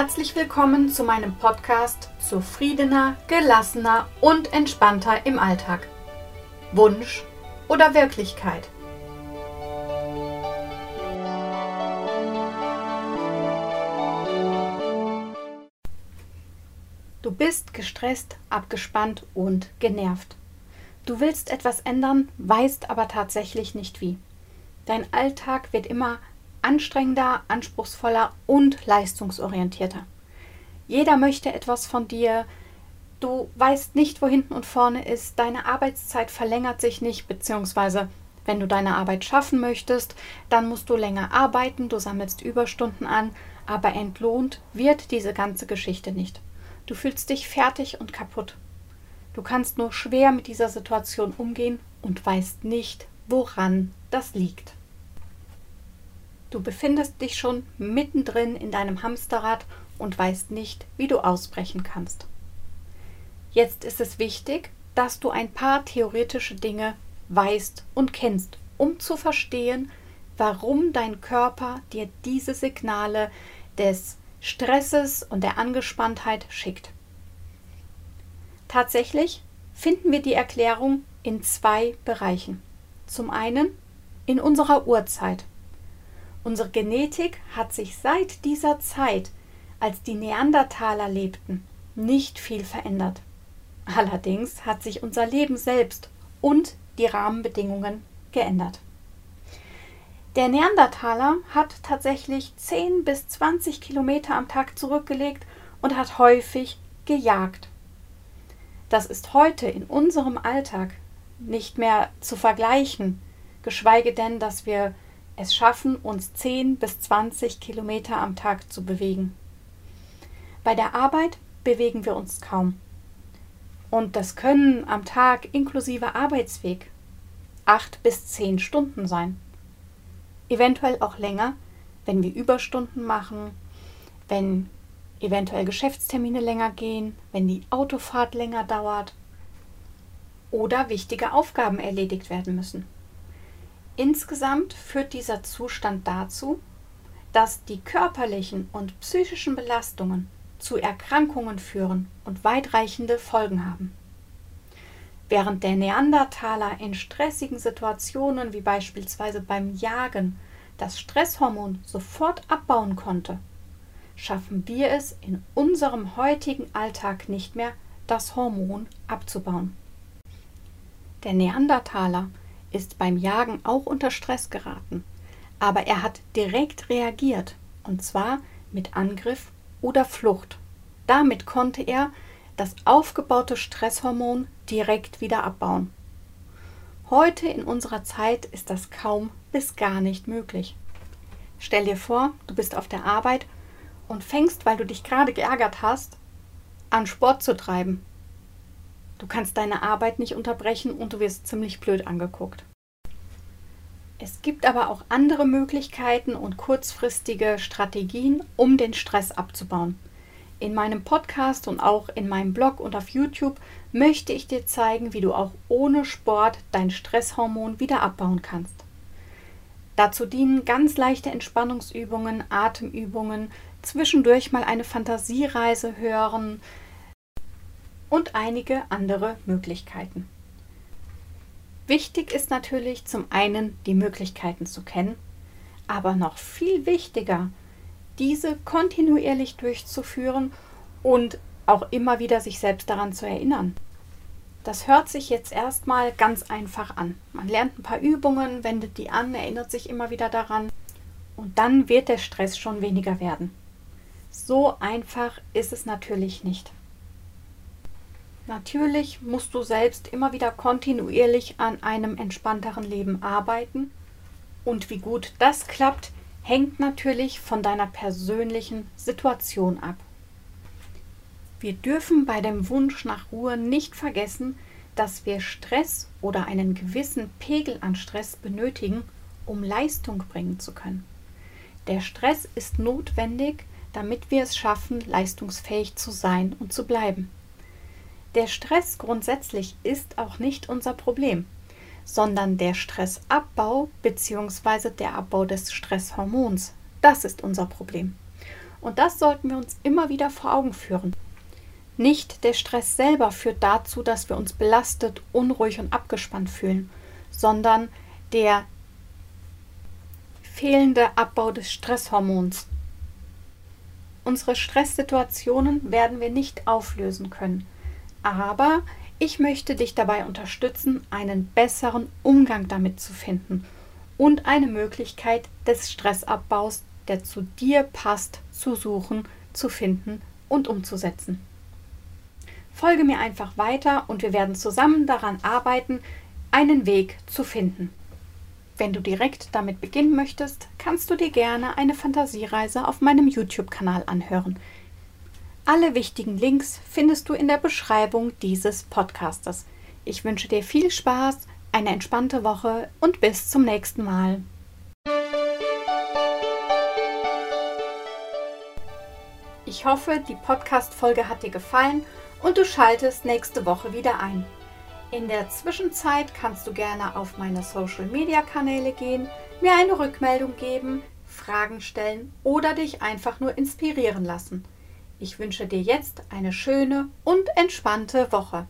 Herzlich willkommen zu meinem Podcast Zufriedener, gelassener und entspannter im Alltag. Wunsch oder Wirklichkeit? Du bist gestresst, abgespannt und genervt. Du willst etwas ändern, weißt aber tatsächlich nicht wie. Dein Alltag wird immer anstrengender, anspruchsvoller und leistungsorientierter. Jeder möchte etwas von dir. Du weißt nicht, wo hinten und vorne ist. Deine Arbeitszeit verlängert sich nicht, beziehungsweise wenn du deine Arbeit schaffen möchtest, dann musst du länger arbeiten, du sammelst Überstunden an, aber entlohnt wird diese ganze Geschichte nicht. Du fühlst dich fertig und kaputt. Du kannst nur schwer mit dieser Situation umgehen und weißt nicht, woran das liegt. Du befindest dich schon mittendrin in deinem Hamsterrad und weißt nicht, wie du ausbrechen kannst. Jetzt ist es wichtig, dass du ein paar theoretische Dinge weißt und kennst, um zu verstehen, warum dein Körper dir diese Signale des Stresses und der Angespanntheit schickt. Tatsächlich finden wir die Erklärung in zwei Bereichen. Zum einen in unserer Urzeit. Unsere Genetik hat sich seit dieser Zeit, als die Neandertaler lebten, nicht viel verändert. Allerdings hat sich unser Leben selbst und die Rahmenbedingungen geändert. Der Neandertaler hat tatsächlich 10 bis 20 Kilometer am Tag zurückgelegt und hat häufig gejagt. Das ist heute in unserem Alltag nicht mehr zu vergleichen, geschweige denn, dass wir es schaffen, uns 10 bis 20 Kilometer am Tag zu bewegen. Bei der Arbeit bewegen wir uns kaum. Und das können am Tag inklusive Arbeitsweg 8 bis 10 Stunden sein. Eventuell auch länger, wenn wir Überstunden machen, wenn eventuell Geschäftstermine länger gehen, wenn die Autofahrt länger dauert oder wichtige Aufgaben erledigt werden müssen. Insgesamt führt dieser Zustand dazu, dass die körperlichen und psychischen Belastungen zu Erkrankungen führen und weitreichende Folgen haben. Während der Neandertaler in stressigen Situationen wie beispielsweise beim Jagen das Stresshormon sofort abbauen konnte, schaffen wir es in unserem heutigen Alltag nicht mehr, das Hormon abzubauen. Der Neandertaler ist beim Jagen auch unter Stress geraten, aber er hat direkt reagiert, und zwar mit Angriff oder Flucht. Damit konnte er das aufgebaute Stresshormon direkt wieder abbauen. Heute in unserer Zeit ist das kaum bis gar nicht möglich. Stell dir vor, du bist auf der Arbeit und fängst, weil du dich gerade geärgert hast, an Sport zu treiben. Du kannst deine Arbeit nicht unterbrechen und du wirst ziemlich blöd angeguckt. Es gibt aber auch andere Möglichkeiten und kurzfristige Strategien, um den Stress abzubauen. In meinem Podcast und auch in meinem Blog und auf YouTube möchte ich dir zeigen, wie du auch ohne Sport dein Stresshormon wieder abbauen kannst. Dazu dienen ganz leichte Entspannungsübungen, Atemübungen, zwischendurch mal eine Fantasiereise hören, und einige andere Möglichkeiten. Wichtig ist natürlich zum einen die Möglichkeiten zu kennen, aber noch viel wichtiger, diese kontinuierlich durchzuführen und auch immer wieder sich selbst daran zu erinnern. Das hört sich jetzt erstmal ganz einfach an. Man lernt ein paar Übungen, wendet die an, erinnert sich immer wieder daran und dann wird der Stress schon weniger werden. So einfach ist es natürlich nicht. Natürlich musst du selbst immer wieder kontinuierlich an einem entspannteren Leben arbeiten. Und wie gut das klappt, hängt natürlich von deiner persönlichen Situation ab. Wir dürfen bei dem Wunsch nach Ruhe nicht vergessen, dass wir Stress oder einen gewissen Pegel an Stress benötigen, um Leistung bringen zu können. Der Stress ist notwendig, damit wir es schaffen, leistungsfähig zu sein und zu bleiben. Der Stress grundsätzlich ist auch nicht unser Problem, sondern der Stressabbau bzw. der Abbau des Stresshormons. Das ist unser Problem. Und das sollten wir uns immer wieder vor Augen führen. Nicht der Stress selber führt dazu, dass wir uns belastet, unruhig und abgespannt fühlen, sondern der fehlende Abbau des Stresshormons. Unsere Stresssituationen werden wir nicht auflösen können, aber ich möchte dich dabei unterstützen, einen besseren Umgang damit zu finden und eine Möglichkeit des Stressabbaus, der zu dir passt, zu suchen, zu finden und umzusetzen. Folge mir einfach weiter und wir werden zusammen daran arbeiten, einen Weg zu finden. Wenn du direkt damit beginnen möchtest, kannst du dir gerne eine Fantasiereise auf meinem YouTube-Kanal anhören. Alle wichtigen Links findest du in der Beschreibung dieses Podcastes. Ich wünsche dir viel Spaß, eine entspannte Woche und bis zum nächsten Mal. Ich hoffe, die Podcast-Folge hat dir gefallen und du schaltest nächste Woche wieder ein. In der Zwischenzeit kannst du gerne auf meine Social-Media-Kanäle gehen, mir eine Rückmeldung geben, Fragen stellen oder dich einfach nur inspirieren lassen. Ich wünsche dir jetzt eine schöne und entspannte Woche.